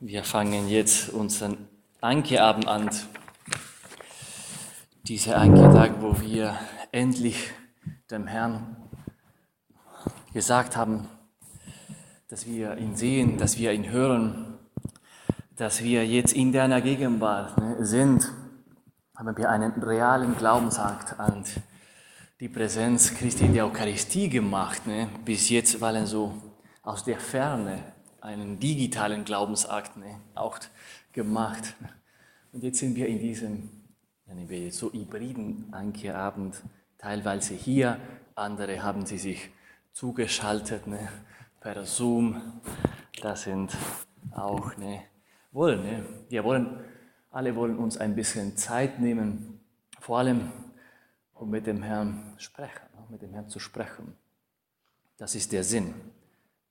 Wir fangen jetzt unseren Ankeabend an. Dieser Anke-Tag, wo wir endlich dem Herrn gesagt haben, dass wir ihn sehen, dass wir ihn hören, dass wir jetzt in deiner Gegenwart ne, sind, haben wir einen realen Glaubensakt an die Präsenz Christi in der Eucharistie gemacht. Ne? Bis jetzt waren so aus der Ferne einen digitalen Glaubensakt ne? auch gemacht. Und jetzt sind wir in diesem, so hybriden Ankeabend, teilweise hier, andere haben sie sich zugeschaltet ne? per Zoom. Das sind auch, ne? wollen, ne? wir wollen, alle wollen uns ein bisschen Zeit nehmen, vor allem um mit dem Herrn sprechen, mit dem Herrn zu sprechen. Das ist der Sinn.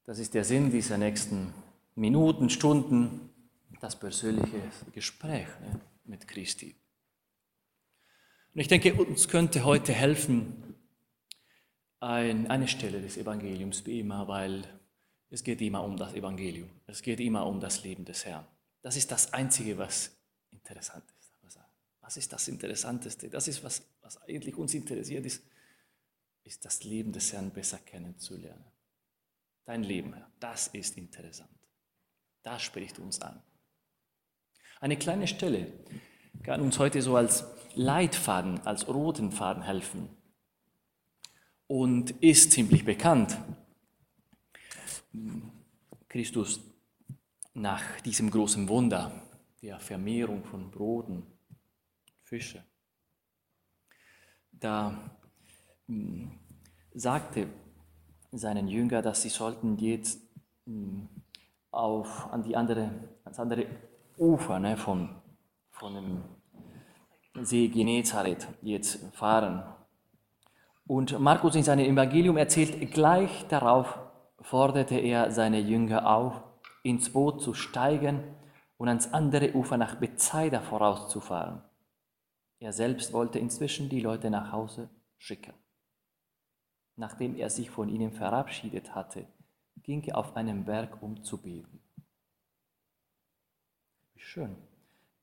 Das ist der Sinn dieser nächsten Minuten, Stunden, das persönliche Gespräch ne, mit Christi. Und ich denke, uns könnte heute helfen ein, eine Stelle des Evangeliums wie immer, weil es geht immer um das Evangelium. Es geht immer um das Leben des Herrn. Das ist das Einzige, was interessant ist. Was ist das Interessanteste? Das ist, was, was eigentlich uns interessiert, ist, ist das Leben des Herrn besser kennenzulernen. Dein Leben, Herr, das ist interessant. Das spricht uns an. Eine kleine Stelle kann uns heute so als Leitfaden, als roten Faden helfen und ist ziemlich bekannt. Christus nach diesem großen Wunder der Vermehrung von Broten Fische. Da hm, sagte seinen Jünger, dass sie sollten jetzt hm, auf, an die andere, ans andere Ufer ne, von, von dem See Genezareth jetzt fahren. Und Markus in seinem Evangelium erzählt, gleich darauf forderte er seine Jünger auf, ins Boot zu steigen und ans andere Ufer nach Bethsaida vorauszufahren. Er selbst wollte inzwischen die Leute nach Hause schicken. Nachdem er sich von ihnen verabschiedet hatte, ging er auf einen Berg, um zu beten. Wie schön.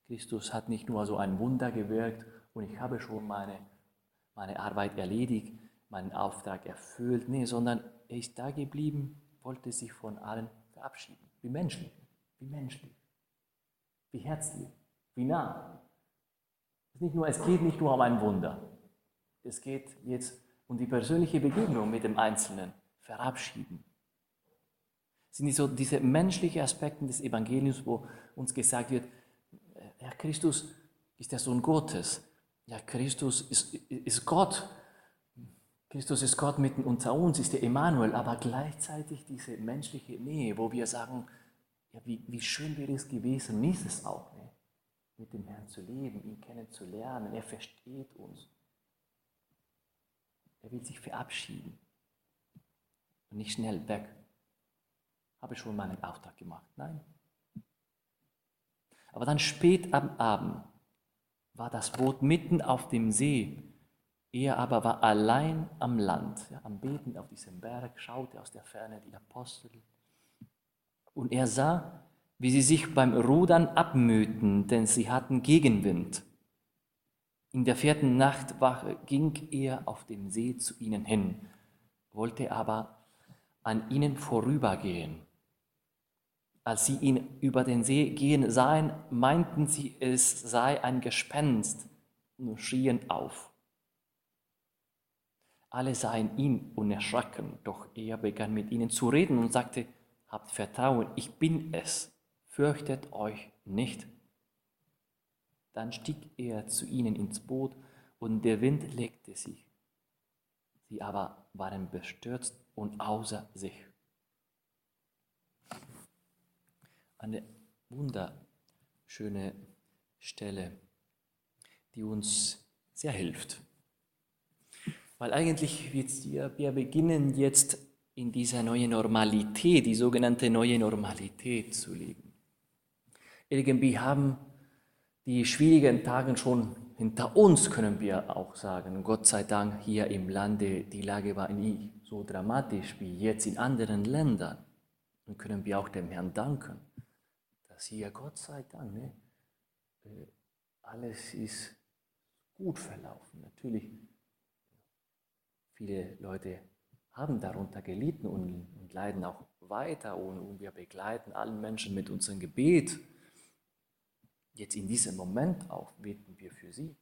Christus hat nicht nur so ein Wunder gewirkt und ich habe schon meine, meine Arbeit erledigt, meinen Auftrag erfüllt, nee, sondern er ist da geblieben, wollte sich von allen verabschieden. Wie menschlich, wie menschlich, wie herzlich, wie nah. Es, nicht nur, es geht nicht nur um ein Wunder. Es geht jetzt um die persönliche Begegnung mit dem Einzelnen. Verabschieden. Es sind so diese menschlichen Aspekte des Evangeliums, wo uns gesagt wird, Herr Christus ist der Sohn Gottes. Ja, Christus ist, ist Gott. Christus ist Gott mitten unter uns, ist der Emanuel, aber gleichzeitig diese menschliche Nähe, wo wir sagen, ja, wie, wie schön wäre es gewesen, ist es auch mit dem Herrn zu leben, ihn kennenzulernen. Er versteht uns. Er will sich verabschieden und nicht schnell weg. Habe ich schon meinen Auftrag gemacht? Nein. Aber dann spät am Abend war das Boot mitten auf dem See. Er aber war allein am Land, ja, am Beten auf diesem Berg, schaute aus der Ferne die Apostel. Und er sah, wie sie sich beim Rudern abmühten, denn sie hatten Gegenwind. In der vierten Nachtwache ging er auf dem See zu ihnen hin, wollte aber an ihnen vorübergehen. Als sie ihn über den See gehen sahen, meinten sie, es sei ein Gespenst und schrien auf. Alle sahen ihn und erschraken, doch er begann mit ihnen zu reden und sagte, Habt Vertrauen, ich bin es, fürchtet euch nicht. Dann stieg er zu ihnen ins Boot und der Wind legte sich. Sie aber waren bestürzt und außer sich. Eine wunderschöne Stelle, die uns sehr hilft. Weil eigentlich wir, wir beginnen jetzt in dieser neuen Normalität, die sogenannte neue Normalität zu leben. Irgendwie haben die schwierigen Tage schon hinter uns, können wir auch sagen. Gott sei Dank hier im Lande, die Lage war nie so dramatisch wie jetzt in anderen Ländern. Und können wir auch dem Herrn danken, dass hier, Gott sei Dank, ne, äh, alles ist gut verlaufen. Natürlich, viele Leute haben darunter gelitten und, und leiden auch weiter und wir begleiten allen Menschen mit unserem Gebet. Jetzt in diesem Moment auch beten wir für sie,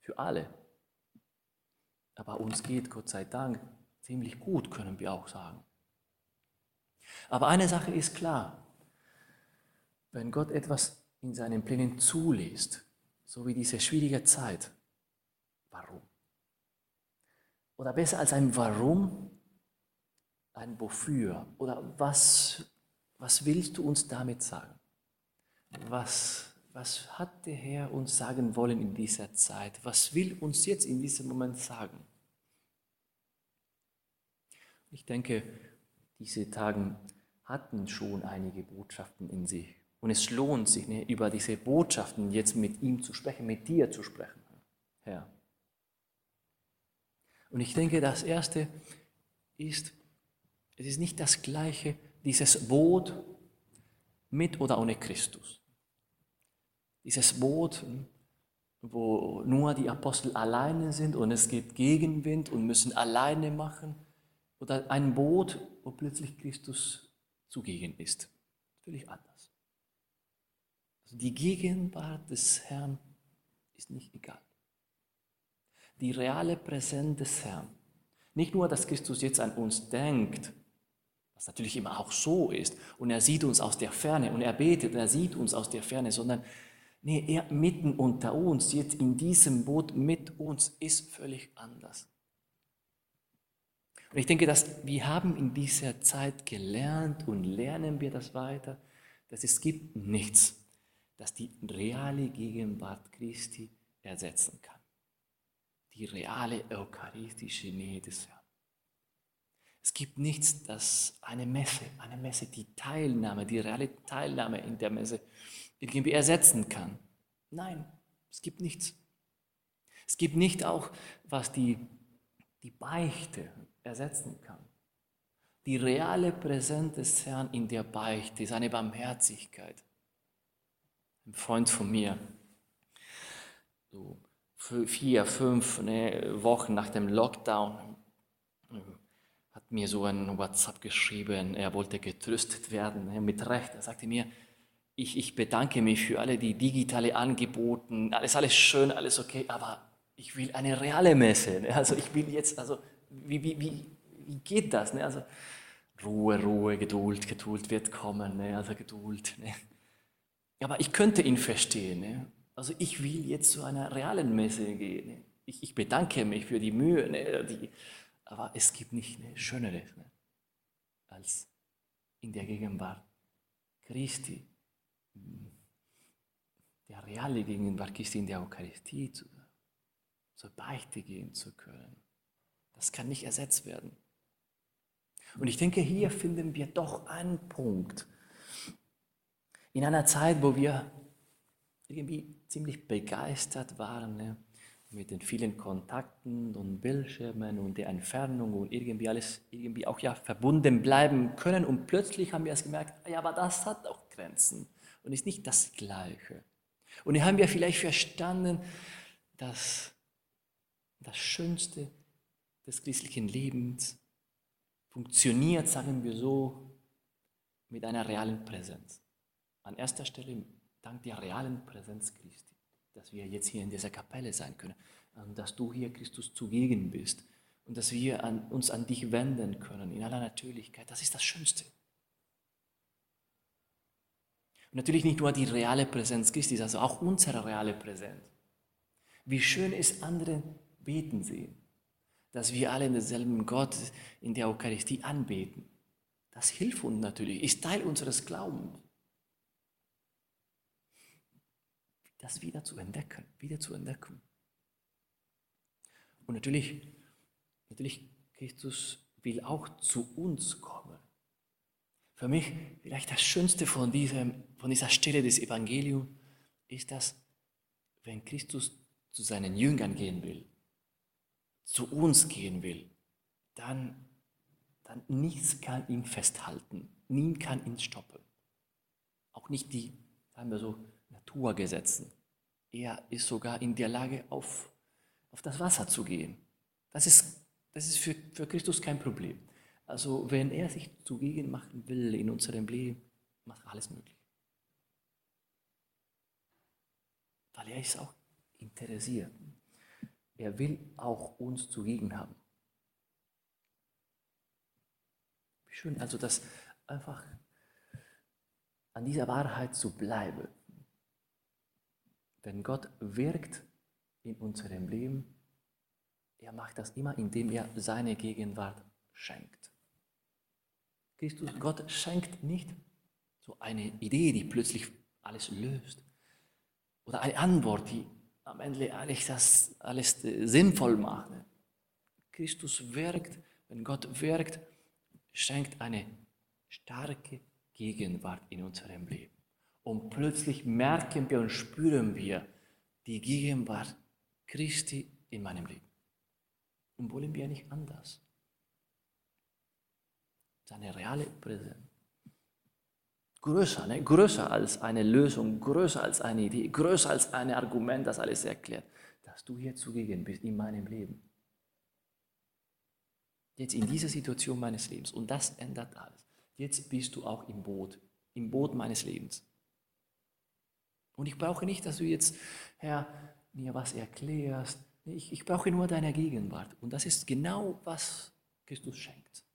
für alle. Aber uns geht, Gott sei Dank, ziemlich gut, können wir auch sagen. Aber eine Sache ist klar, wenn Gott etwas in seinen Plänen zulässt, so wie diese schwierige Zeit, warum? Oder besser als ein Warum, ein Wofür. Oder was, was willst du uns damit sagen? Was, was hat der Herr uns sagen wollen in dieser Zeit? Was will uns jetzt in diesem Moment sagen? Ich denke, diese Tage hatten schon einige Botschaften in sich. Und es lohnt sich, ne, über diese Botschaften jetzt mit ihm zu sprechen, mit dir zu sprechen, Herr. Und ich denke, das Erste ist, es ist nicht das Gleiche, dieses Boot mit oder ohne Christus. Dieses Boot, wo nur die Apostel alleine sind und es gibt Gegenwind und müssen alleine machen. Oder ein Boot, wo plötzlich Christus zugegen ist. Völlig anders. Also die Gegenwart des Herrn ist nicht egal die reale Präsenz des Herrn. Nicht nur, dass Christus jetzt an uns denkt, was natürlich immer auch so ist, und er sieht uns aus der Ferne und er betet, er sieht uns aus der Ferne, sondern nee, er mitten unter uns, jetzt in diesem Boot mit uns, ist völlig anders. Und ich denke, dass wir haben in dieser Zeit gelernt und lernen wir das weiter, dass es gibt nichts, das die reale Gegenwart Christi ersetzen kann die reale eucharistische Nähe des Herrn. Es gibt nichts, das eine Messe, eine Messe, die Teilnahme, die reale Teilnahme in der Messe irgendwie ersetzen kann. Nein, es gibt nichts. Es gibt nicht auch, was die, die Beichte ersetzen kann. Die reale Präsenz des Herrn in der Beichte, seine Barmherzigkeit. Ein Freund von mir, so vier, fünf ne, Wochen nach dem Lockdown hat mir so ein WhatsApp geschrieben, er wollte getröstet werden, ne, mit Recht. Er sagte mir, ich, ich bedanke mich für alle die digitale Angebote, alles, alles schön, alles okay, aber ich will eine reale Messe. Ne? Also ich will jetzt, also wie, wie, wie, wie geht das? Ne? Also Ruhe, Ruhe, Geduld, Geduld wird kommen, ne? also Geduld. Ne? Aber ich könnte ihn verstehen. Ne? Also ich will jetzt zu einer realen Messe gehen. Ich, ich bedanke mich für die Mühe, ne, die, aber es gibt nicht eine schönere ne, als in der Gegenwart Christi, der reale Gegenwart Christi in der Eucharistie zu, zur Beichte gehen zu können. Das kann nicht ersetzt werden. Und ich denke, hier finden wir doch einen Punkt. In einer Zeit, wo wir irgendwie ziemlich begeistert waren ne? mit den vielen Kontakten und Bildschirmen und der Entfernung und irgendwie alles irgendwie auch ja verbunden bleiben können. Und plötzlich haben wir es gemerkt, ja, aber das hat auch Grenzen und ist nicht das Gleiche. Und dann haben wir vielleicht verstanden, dass das Schönste des christlichen Lebens funktioniert, sagen wir so, mit einer realen Präsenz. An erster Stelle dank der realen Präsenz Christi, dass wir jetzt hier in dieser Kapelle sein können, ähm, dass du hier, Christus, zugegen bist und dass wir an, uns an dich wenden können in aller Natürlichkeit. Das ist das Schönste. Und natürlich nicht nur die reale Präsenz Christi, also auch unsere reale Präsenz. Wie schön ist, andere beten sehen, dass wir alle denselben Gott in der Eucharistie anbeten. Das hilft uns natürlich, ist Teil unseres Glaubens. das wieder zu entdecken, wieder zu entdecken. Und natürlich, natürlich, Christus will auch zu uns kommen. Für mich vielleicht das Schönste von, diesem, von dieser Stelle des Evangeliums ist, dass wenn Christus zu seinen Jüngern gehen will, zu uns gehen will, dann, dann nichts kann ihn festhalten, niemand kann ihn stoppen. Auch nicht die, sagen wir so, Naturgesetzen. Er ist sogar in der Lage, auf, auf das Wasser zu gehen. Das ist, das ist für, für Christus kein Problem. Also wenn er sich zugegen machen will in unserem Leben, macht alles möglich. Weil er ist auch interessiert. Er will auch uns zugegen haben. Schön, also das einfach an dieser Wahrheit zu bleiben. Wenn Gott wirkt in unserem Leben, er macht das immer, indem er seine Gegenwart schenkt. Christus, Gott schenkt nicht so eine Idee, die plötzlich alles löst. Oder eine Antwort, die am Ende alles, das, alles sinnvoll macht. Christus wirkt, wenn Gott wirkt, schenkt eine starke Gegenwart in unserem Leben. Und plötzlich merken wir und spüren wir die Gegenwart Christi in meinem Leben. Und wollen wir nicht anders. Seine reale Präsenz. Größer, ne? größer als eine Lösung, größer als eine Idee, größer als ein Argument, das alles erklärt, dass du hier zugegen bist in meinem Leben. Jetzt in dieser Situation meines Lebens. Und das ändert alles. Jetzt bist du auch im Boot, im Boot meines Lebens. Und ich brauche nicht, dass du jetzt, Herr, mir was erklärst. Ich, ich brauche nur deine Gegenwart. Und das ist genau, was Christus schenkt.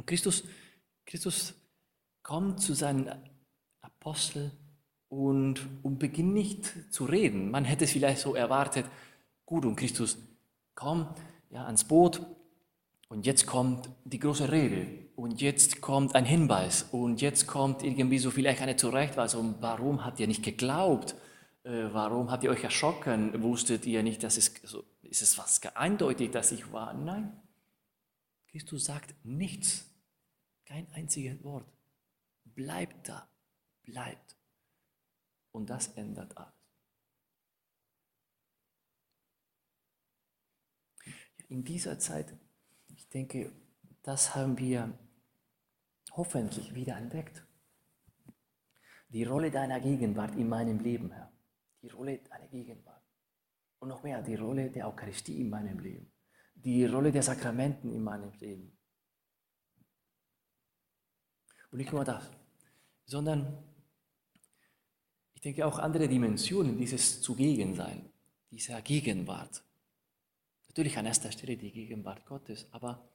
Und Christus, Christus kommt zu seinen Aposteln und, und beginnt nicht zu reden. Man hätte es vielleicht so erwartet, gut, und Christus, komm ja, ans Boot und jetzt kommt die große Rede und jetzt kommt ein Hinweis und jetzt kommt irgendwie so vielleicht eine Zurechtweisung. Warum habt ihr nicht geglaubt? Äh, warum habt ihr euch erschrocken? Wusstet ihr nicht, dass es, so, ist es was eindeutig, dass ich war? Nein. Christus sagt nichts. Kein einziges Wort. Bleibt da, bleibt. Und das ändert alles. In dieser Zeit, ich denke, das haben wir hoffentlich wieder entdeckt. Die Rolle deiner Gegenwart in meinem Leben, Herr. Die Rolle deiner Gegenwart. Und noch mehr, die Rolle der Eucharistie in meinem Leben. Die Rolle der Sakramenten in meinem Leben. Und nicht nur das, sondern ich denke auch andere Dimensionen dieses Zugegensein, dieser Gegenwart. Natürlich an erster Stelle die Gegenwart Gottes, aber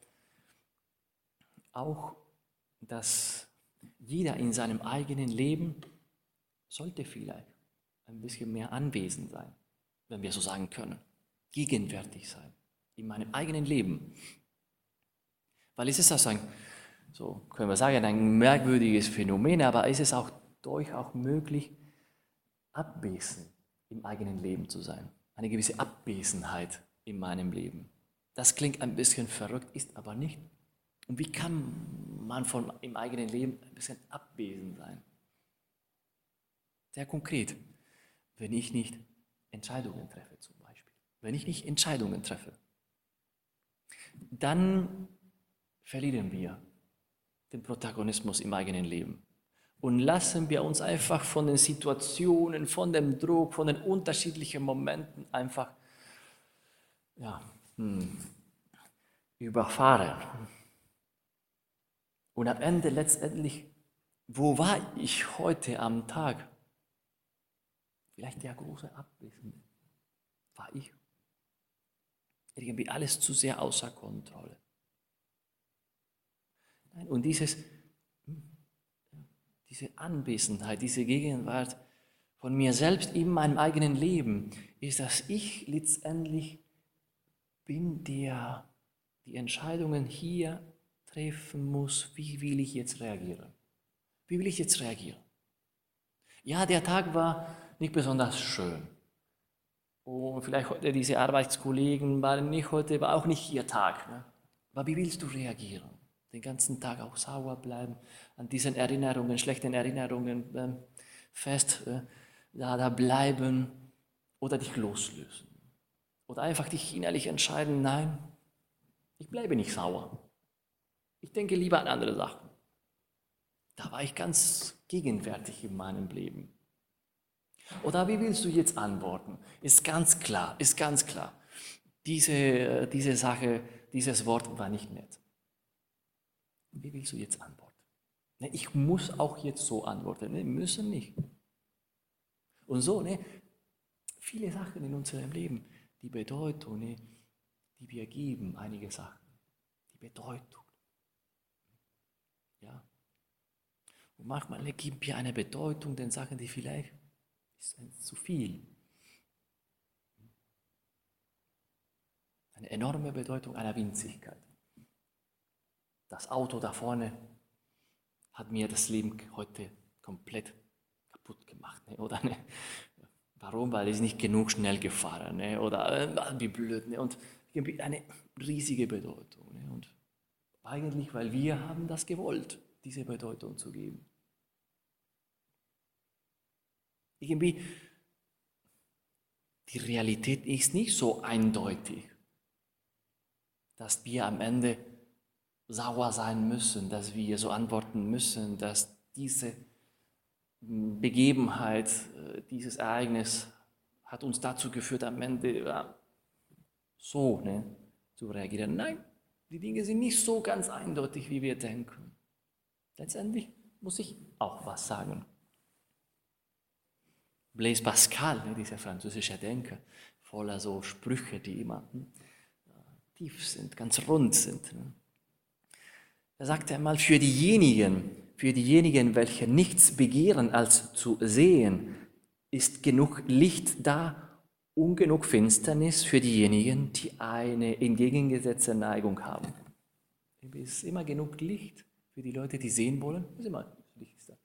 auch, dass jeder in seinem eigenen Leben sollte vielleicht ein bisschen mehr anwesend sein, wenn wir so sagen können, gegenwärtig sein in meinem eigenen Leben. Weil es ist das ein so können wir sagen, ein merkwürdiges Phänomen, aber ist es auch durchaus möglich, abwesend im eigenen Leben zu sein. Eine gewisse Abwesenheit in meinem Leben. Das klingt ein bisschen verrückt, ist aber nicht. Und wie kann man von im eigenen Leben ein bisschen abwesend sein? Sehr konkret, wenn ich nicht Entscheidungen treffe zum Beispiel. Wenn ich nicht Entscheidungen treffe, dann verlieren wir den Protagonismus im eigenen Leben. Und lassen wir uns einfach von den Situationen, von dem Druck, von den unterschiedlichen Momenten einfach ja, hm, überfahren. Und am Ende letztendlich, wo war ich heute am Tag? Vielleicht der große Abwesende war ich. Irgendwie alles zu sehr außer Kontrolle. Und dieses, diese Anwesenheit, diese Gegenwart von mir selbst in meinem eigenen Leben ist, dass ich letztendlich bin, der die Entscheidungen hier treffen muss, wie will ich jetzt reagieren? Wie will ich jetzt reagieren? Ja, der Tag war nicht besonders schön. Und vielleicht heute diese Arbeitskollegen waren nicht heute, war auch nicht ihr Tag. Ne? Aber wie willst du reagieren? Den ganzen Tag auch sauer bleiben, an diesen Erinnerungen, schlechten Erinnerungen äh, fest äh, da, da bleiben oder dich loslösen. Oder einfach dich innerlich entscheiden, nein, ich bleibe nicht sauer. Ich denke lieber an andere Sachen. Da war ich ganz gegenwärtig in meinem Leben. Oder wie willst du jetzt antworten? Ist ganz klar, ist ganz klar. Diese, diese Sache, dieses Wort war nicht nett. Wie willst du jetzt antworten? Ne, ich muss auch jetzt so antworten. Ne, müssen nicht. Und so, ne, viele Sachen in unserem Leben, die Bedeutung, ne, die wir geben, einige Sachen, die Bedeutung. Ja. Und manchmal ne, geben wir eine Bedeutung den Sachen, die vielleicht ist zu viel. Eine enorme Bedeutung einer Winzigkeit. Das Auto da vorne hat mir das Leben heute komplett kaputt gemacht. Ne? Oder ne? Warum? Weil ich nicht genug schnell gefahren ne? oder äh, wie blöd. Ne? Und eine riesige Bedeutung. Ne? Und eigentlich, weil wir haben das gewollt, diese Bedeutung zu geben. Irgendwie, die Realität ist nicht so eindeutig, dass wir am Ende sauer sein müssen, dass wir so antworten müssen, dass diese Begebenheit, äh, dieses Ereignis hat uns dazu geführt, am Ende so ne, zu reagieren. Nein, die Dinge sind nicht so ganz eindeutig, wie wir denken. Letztendlich muss ich auch was sagen. Blaise Pascal, ne, dieser französische Denker, voller so Sprüche, die immer hm, tief sind, ganz rund sind. Ne. Er sagte einmal, für diejenigen, für diejenigen, welche nichts begehren als zu sehen, ist genug Licht da und genug Finsternis für diejenigen, die eine entgegengesetzte Neigung haben. Es ist immer genug Licht für die Leute, die sehen wollen. Ist immer Licht da.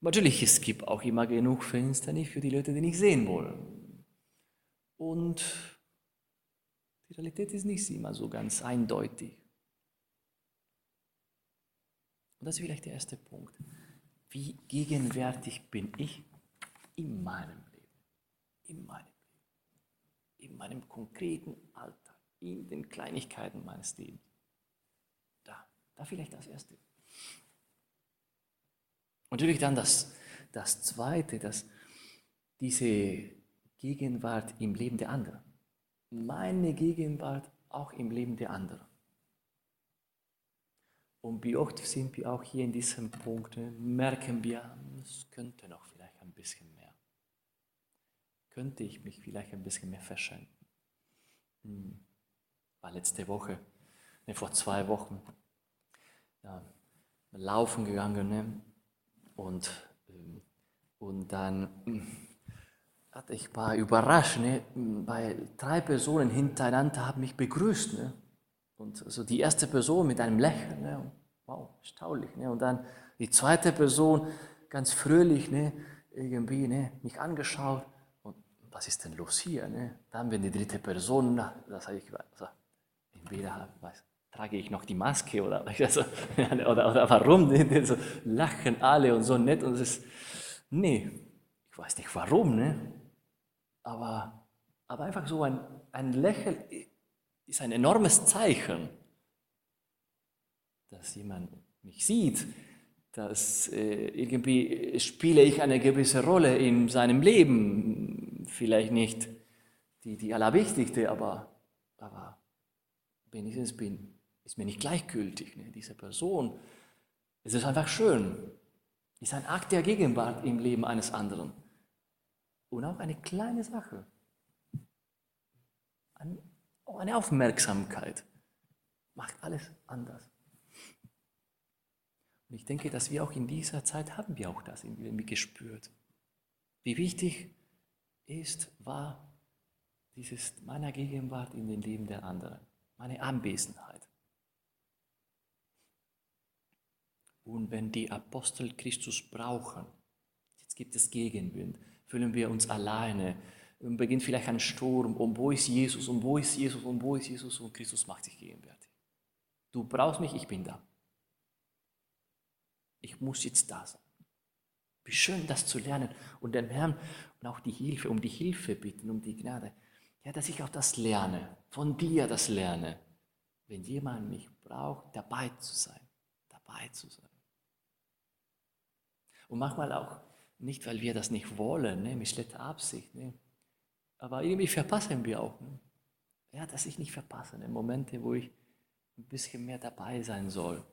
Natürlich, es gibt auch immer genug Finsternis für die Leute, die nicht sehen wollen. Und die Realität ist nicht immer so ganz eindeutig. Und das ist vielleicht der erste Punkt. Wie gegenwärtig bin ich in meinem Leben? In meinem Leben. In meinem konkreten Alltag. In den Kleinigkeiten meines Lebens. Da, da vielleicht das erste. Und natürlich dann das, das zweite, dass diese Gegenwart im Leben der anderen. Meine Gegenwart auch im Leben der anderen. Und wie oft sind wir auch hier in diesem Punkt, ne, merken wir, es könnte noch vielleicht ein bisschen mehr. Könnte ich mich vielleicht ein bisschen mehr verschenken. Hm. War letzte Woche, ne, vor zwei Wochen, ja, laufen gegangen ne, und, ähm, und dann hm, ich war überrascht, ne, weil drei Personen hintereinander haben mich begrüßt. Ne. Und so die erste Person mit einem Lächeln, ne? wow, erstaunlich. Ne? Und dann die zweite Person ganz fröhlich, ne? irgendwie ne? mich angeschaut. Und was ist denn los hier? Ne? Dann, wenn die dritte Person, das sage ich, also, entweder weiß, trage ich noch die Maske oder, also, oder, oder warum? Ne? So lachen alle und so nett. Und es ist, nee, ich weiß nicht warum, ne? aber, aber einfach so ein, ein Lächeln ist ein enormes Zeichen, dass jemand mich sieht, dass äh, irgendwie spiele ich eine gewisse Rolle in seinem Leben, vielleicht nicht die, die allerwichtigste, aber, aber wenigstens bin, ist mir nicht gleichgültig, ne? diese Person. Es ist einfach schön, ist ein Akt der Gegenwart im Leben eines anderen und auch eine kleine Sache. Ein auch eine Aufmerksamkeit macht alles anders. Und ich denke, dass wir auch in dieser Zeit haben wir auch das irgendwie gespürt. Wie wichtig ist, war dieses meiner Gegenwart in den Leben der anderen, meine Anwesenheit. Und wenn die Apostel Christus brauchen, jetzt gibt es Gegenwind, fühlen wir uns alleine, beginnt vielleicht ein Sturm. Und wo ist Jesus? Und wo ist Jesus? Und wo ist Jesus? Und Christus macht sich gegenwärtig. Du brauchst mich, ich bin da. Ich muss jetzt da sein. Wie schön, das zu lernen und den Herrn und auch die Hilfe, um die Hilfe bitten, um die Gnade. Ja, dass ich auch das lerne, von dir das lerne. Wenn jemand mich braucht, dabei zu sein, dabei zu sein. Und manchmal auch nicht, weil wir das nicht wollen, ne, mit schlechter Absicht. Ne. Aber irgendwie verpassen wir auch. Ne. Ja, dass ich nicht verpasse, ne, Momente, wo ich ein bisschen mehr dabei sein soll.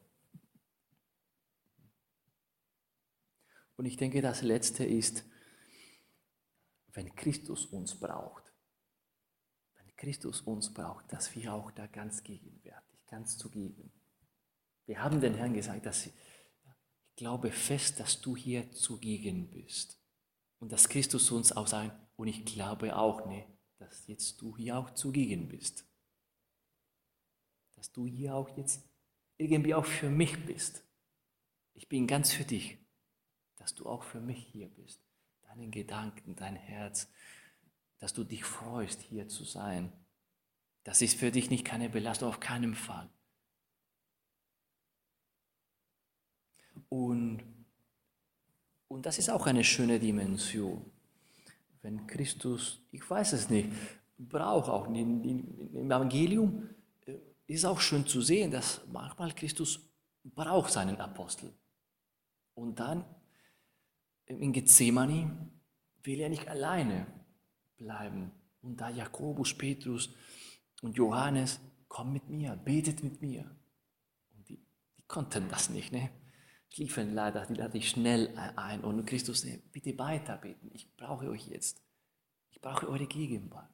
Und ich denke, das Letzte ist, wenn Christus uns braucht, wenn Christus uns braucht, dass wir auch da ganz gegenwärtig, ganz zugegen. Wir haben den Herrn gesagt, dass ich glaube fest, dass du hier zugegen bist und dass Christus uns auch sagt, und ich glaube auch, ne, dass jetzt du hier auch zugegen bist. Dass du hier auch jetzt irgendwie auch für mich bist. Ich bin ganz für dich, dass du auch für mich hier bist deinen Gedanken, dein Herz, dass du dich freust, hier zu sein. Das ist für dich nicht keine Belastung, auf keinen Fall. Und, und das ist auch eine schöne Dimension. Wenn Christus, ich weiß es nicht, braucht auch im Evangelium, äh, ist auch schön zu sehen, dass manchmal Christus braucht seinen Apostel. Und dann in Gethsemane will er nicht alleine bleiben. Und da Jakobus, Petrus und Johannes, komm mit mir, betet mit mir. Und die, die konnten das nicht, ne? Schliefen leider, die lade ich schnell ein. Und Christus, bitte weiter beten. Ich brauche euch jetzt. Ich brauche eure Gegenwart.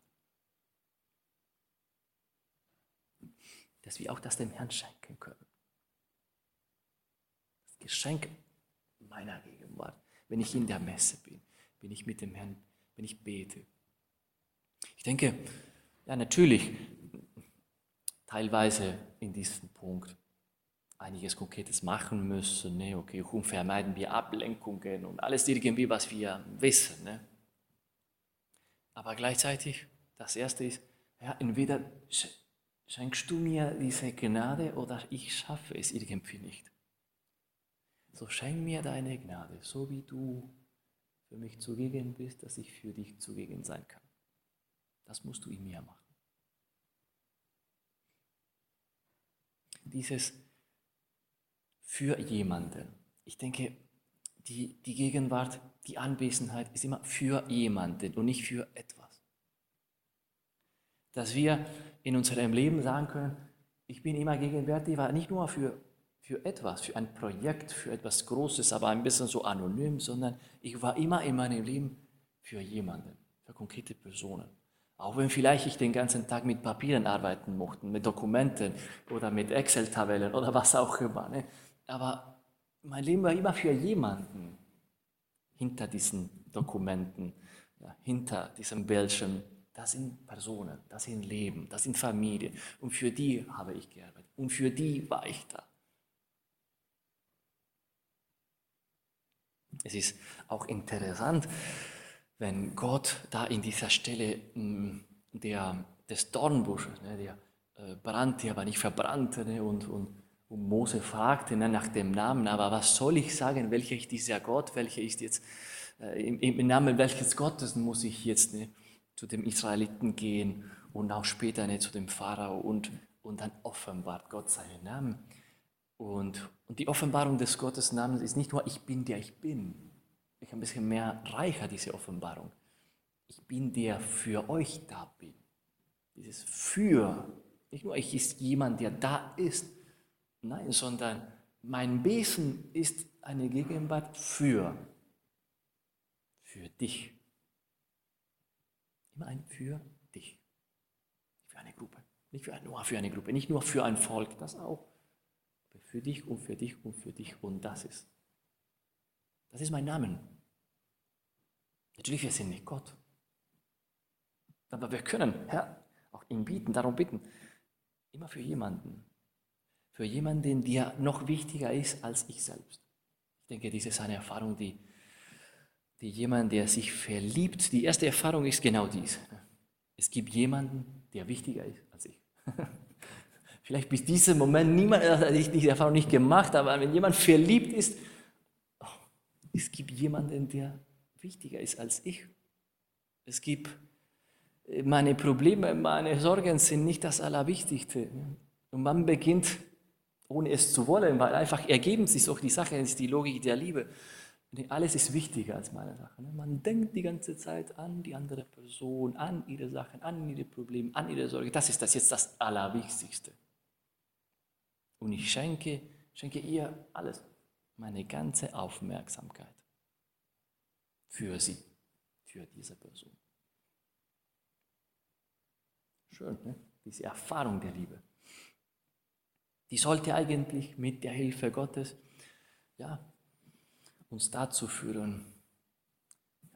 Dass wir auch das dem Herrn schenken können. Das Geschenk meiner Gegenwart wenn ich in der Messe bin, wenn ich mit dem Herrn, wenn ich bete. Ich denke, ja natürlich, teilweise in diesem Punkt einiges Konkretes machen müssen. Ne? Okay, und vermeiden wir Ablenkungen und alles irgendwie, was wir wissen. Ne? Aber gleichzeitig, das Erste ist, ja, entweder schenkst du mir diese Gnade oder ich schaffe es irgendwie nicht. So schenk mir deine Gnade, so wie du für mich zugegen bist, dass ich für dich zugegen sein kann. Das musst du in mir machen. Dieses für jemanden. Ich denke, die, die Gegenwart, die Anwesenheit ist immer für jemanden und nicht für etwas. Dass wir in unserem Leben sagen können, ich bin immer gegenwärtig, war nicht nur für für etwas, für ein Projekt, für etwas Großes, aber ein bisschen so anonym, sondern ich war immer in meinem Leben für jemanden, für konkrete Personen. Auch wenn vielleicht ich den ganzen Tag mit Papieren arbeiten mochte, mit Dokumenten oder mit Excel-Tabellen oder was auch immer. Ne? Aber mein Leben war immer für jemanden hinter diesen Dokumenten, ja, hinter diesem Bildschirm. Das sind Personen, das sind Leben, das sind Familien. Und für die habe ich gearbeitet. Und für die war ich da. Es ist auch interessant, wenn Gott da in dieser Stelle mm, der, des Dornbusches, ne, der äh, brannte, aber nicht verbrannte, ne, und, und, und Mose fragte nach dem Namen, aber was soll ich sagen, welcher ist dieser Gott, welcher ist jetzt, äh, im, im, Namen welches Gottes muss ich jetzt ne, zu dem Israeliten gehen und auch später ne, zu dem Pharao und, und dann offenbart Gott seinen Namen. Und, und die Offenbarung des Gottesnamens ist nicht nur, ich bin der ich bin. Ich ein bisschen mehr reicher, diese Offenbarung. Ich bin der für euch da bin. Dieses für, nicht nur ich ist jemand, der da ist, nein, sondern mein Wesen ist eine Gegenwart für, für dich. Immer ein für dich. Für eine Gruppe. Nicht für, nur für eine Gruppe, nicht nur für ein Volk, das auch für dich und für dich und für dich und das ist. Das ist mein Name. Natürlich, wir sind nicht Gott. Aber wir können, Herr, auch ihn bieten, darum bitten. Immer für jemanden. Für jemanden, der noch wichtiger ist als ich selbst. Ich denke, diese ist eine Erfahrung, die, die jemand, der sich verliebt, die erste Erfahrung ist genau dies. Es gibt jemanden, der wichtiger ist als ich. Vielleicht bis diesem Moment niemand, das hat ich diese Erfahrung nicht gemacht, aber wenn jemand verliebt ist, oh, es gibt jemanden, der wichtiger ist als ich. Es gibt meine Probleme, meine Sorgen sind nicht das Allerwichtigste. Und man beginnt, ohne es zu wollen, weil einfach ergeben sich auch die Sache, ist die Logik der Liebe. alles ist wichtiger als meine Sache. Ne? Man denkt die ganze Zeit an die andere Person, an ihre Sachen, an ihre Probleme, an ihre Sorge. Das ist das jetzt das Allerwichtigste. Und ich schenke, schenke ihr alles, meine ganze Aufmerksamkeit für sie, für diese Person. Schön, ne? diese Erfahrung der Liebe. Die sollte eigentlich mit der Hilfe Gottes ja, uns dazu führen,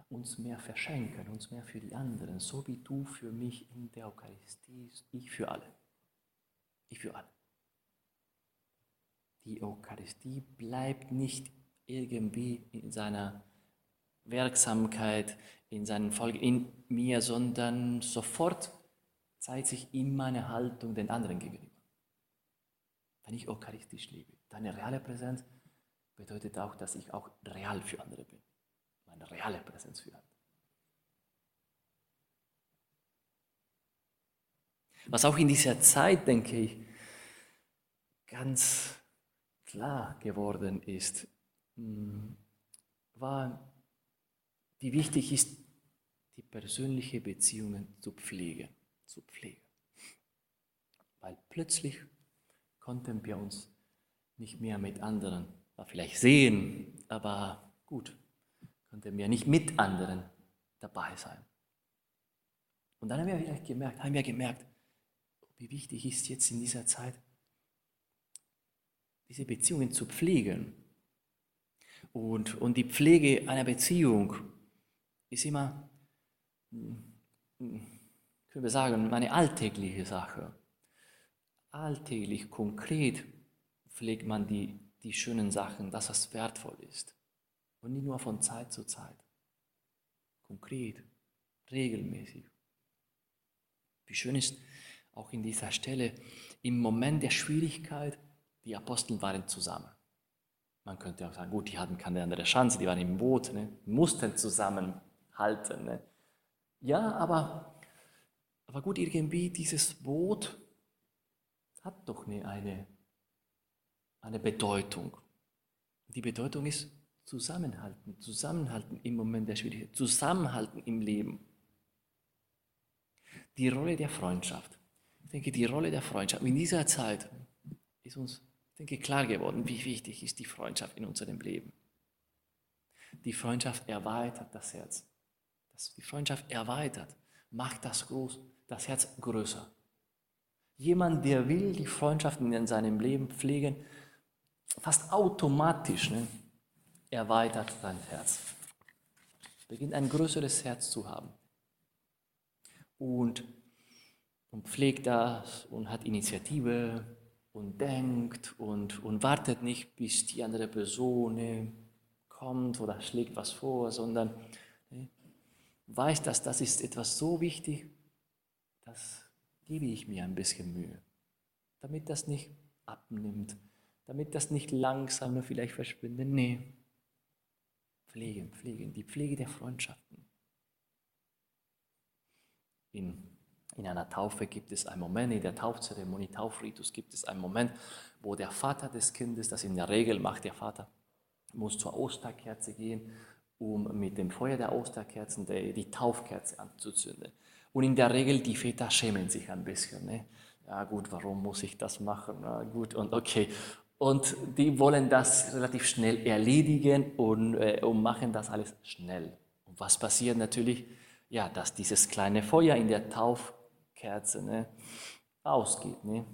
uns mehr verschenken, uns mehr für die anderen, so wie du für mich in der Eucharistie, ich für alle. Ich für alle. Die Eucharistie bleibt nicht irgendwie in seiner Wirksamkeit, in seinen Folgen in mir, sondern sofort zeigt sich in meiner Haltung den anderen gegenüber. Wenn ich eucharistisch lebe, deine reale Präsenz bedeutet auch, dass ich auch real für andere bin. Meine reale Präsenz für andere. Was auch in dieser Zeit, denke ich, ganz klar geworden ist, hm, war, wie wichtig ist, die persönliche Beziehungen zu pflegen, zu pflegen. Weil plötzlich konnten wir uns nicht mehr mit anderen vielleicht sehen, aber gut, konnten wir nicht mit anderen dabei sein. Und dann haben wir vielleicht gemerkt, haben wir gemerkt, wie wichtig ist jetzt in dieser Zeit, diese Beziehungen zu pflegen. Und, und die Pflege einer Beziehung ist immer, hm, können wir sagen, eine alltägliche Sache. Alltäglich, konkret pflegt man die, die schönen Sachen, das, was wertvoll ist. Und nicht nur von Zeit zu Zeit. Konkret, regelmäßig. Wie schön ist auch in dieser Stelle, im Moment der Schwierigkeit, die Apostel waren zusammen. Man könnte auch sagen, gut, die hatten keine andere Chance, die waren im Boot, ne? mussten zusammenhalten. Ne? Ja, aber, aber gut, irgendwie dieses Boot hat doch eine, eine, eine Bedeutung. Die Bedeutung ist Zusammenhalten, Zusammenhalten im Moment der Schwierigkeit, Zusammenhalten im Leben. Die Rolle der Freundschaft. Ich denke, die Rolle der Freundschaft in dieser Zeit ist uns, ich denke, klar geworden, wie wichtig ist die Freundschaft in unserem Leben. Die Freundschaft erweitert das Herz. die Freundschaft erweitert, macht das groß, das Herz größer. Jemand, der will die Freundschaften in seinem Leben pflegen, fast automatisch ne, erweitert sein Herz. Beginnt ein größeres Herz zu haben. Und, und pflegt das und hat Initiative und denkt und, und wartet nicht, bis die andere Person ne, kommt oder schlägt was vor, sondern ne, weiß, dass das ist etwas so wichtig, dass gebe ich mir ein bisschen Mühe, damit das nicht abnimmt, damit das nicht langsam nur vielleicht verschwindet. Nee, pflegen, pflegen, die Pflege der Freundschaften. In, in einer Taufe gibt es einen Moment, in der Taufzeremonie, Taufritus gibt es einen Moment, wo der Vater des Kindes, das in der Regel macht der Vater, muss zur Osterkerze gehen, um mit dem Feuer der Osterkerzen die Taufkerze anzuzünden. Und in der Regel, die Väter schämen sich ein bisschen. Ne? Ja gut, warum muss ich das machen? Na gut, und okay. Und die wollen das relativ schnell erledigen und, äh, und machen das alles schnell. Und was passiert natürlich? Ja, dass dieses kleine Feuer in der Taufkerze ne, ausgeht. Ne?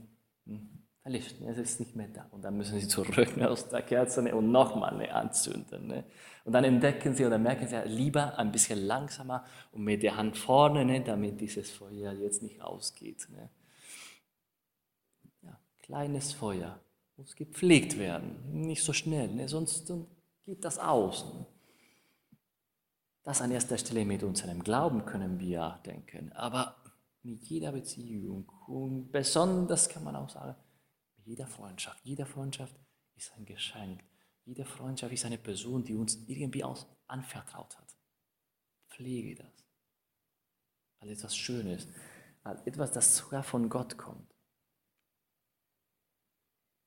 Hm verlischt. Es ist nicht mehr da. Und dann müssen sie zurück aus der Kerze ne, und nochmal eine anzünden. Ne. Und dann entdecken sie oder merken sie, lieber ein bisschen langsamer und mit der Hand vorne, ne, damit dieses Feuer jetzt nicht ausgeht. Ne. Ja, kleines Feuer muss gepflegt werden, nicht so schnell, ne, sonst geht das aus. Ne. Das an erster Stelle mit unserem Glauben können wir denken, aber mit jeder Beziehung und besonders kann man auch sagen, jeder Freundschaft, jede Freundschaft ist ein Geschenk. Jede Freundschaft ist eine Person, die uns irgendwie aus anvertraut hat. Pflege das. Als etwas Schönes, als etwas, das sogar von Gott kommt.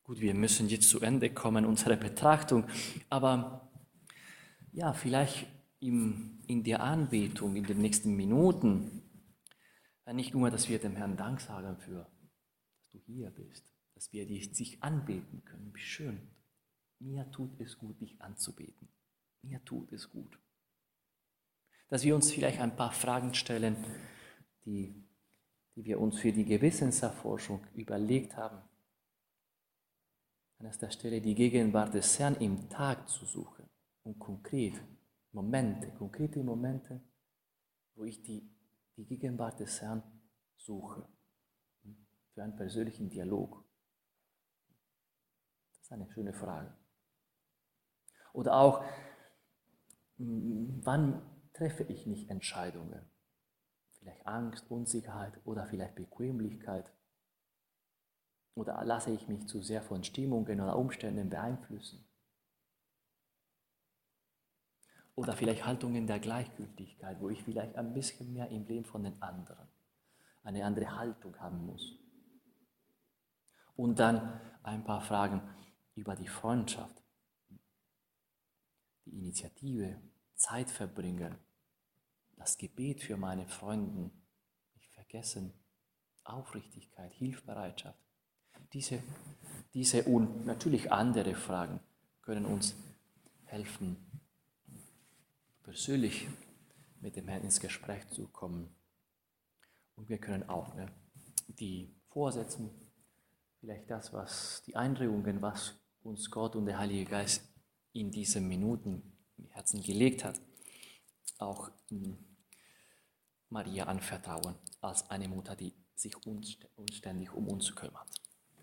Gut, wir müssen jetzt zu Ende kommen, unsere Betrachtung, aber ja, vielleicht im, in der Anbetung, in den nächsten Minuten, nicht nur, dass wir dem Herrn Dank sagen für, dass du hier bist, dass wir dich anbeten können. Wie schön. Mir tut es gut, dich anzubeten. Mir tut es gut. Dass wir uns vielleicht ein paar Fragen stellen, die, die wir uns für die Gewissenserforschung überlegt haben. An erster Stelle die Gegenwart des Herrn im Tag zu suchen und konkret Momente, konkrete Momente, wo ich die, die Gegenwart des Herrn suche für einen persönlichen Dialog. Das ist eine schöne Frage. Oder auch, wann treffe ich nicht Entscheidungen? Vielleicht Angst, Unsicherheit oder vielleicht Bequemlichkeit. Oder lasse ich mich zu sehr von Stimmungen oder Umständen beeinflussen? Oder vielleicht Haltungen der Gleichgültigkeit, wo ich vielleicht ein bisschen mehr im Leben von den anderen eine andere Haltung haben muss. Und dann ein paar Fragen über die Freundschaft, die Initiative, Zeit verbringen, das Gebet für meine Freunde, nicht vergessen, Aufrichtigkeit, Hilfsbereitschaft. Diese, diese und natürlich andere Fragen können uns helfen, persönlich mit dem Herrn ins Gespräch zu kommen. Und wir können auch ne, die Vorsätze, vielleicht das, was die Einregungen, was uns Gott und der Heilige Geist in diesen Minuten im Herzen gelegt hat, auch Maria anvertrauen als eine Mutter, die sich unständig um uns kümmert.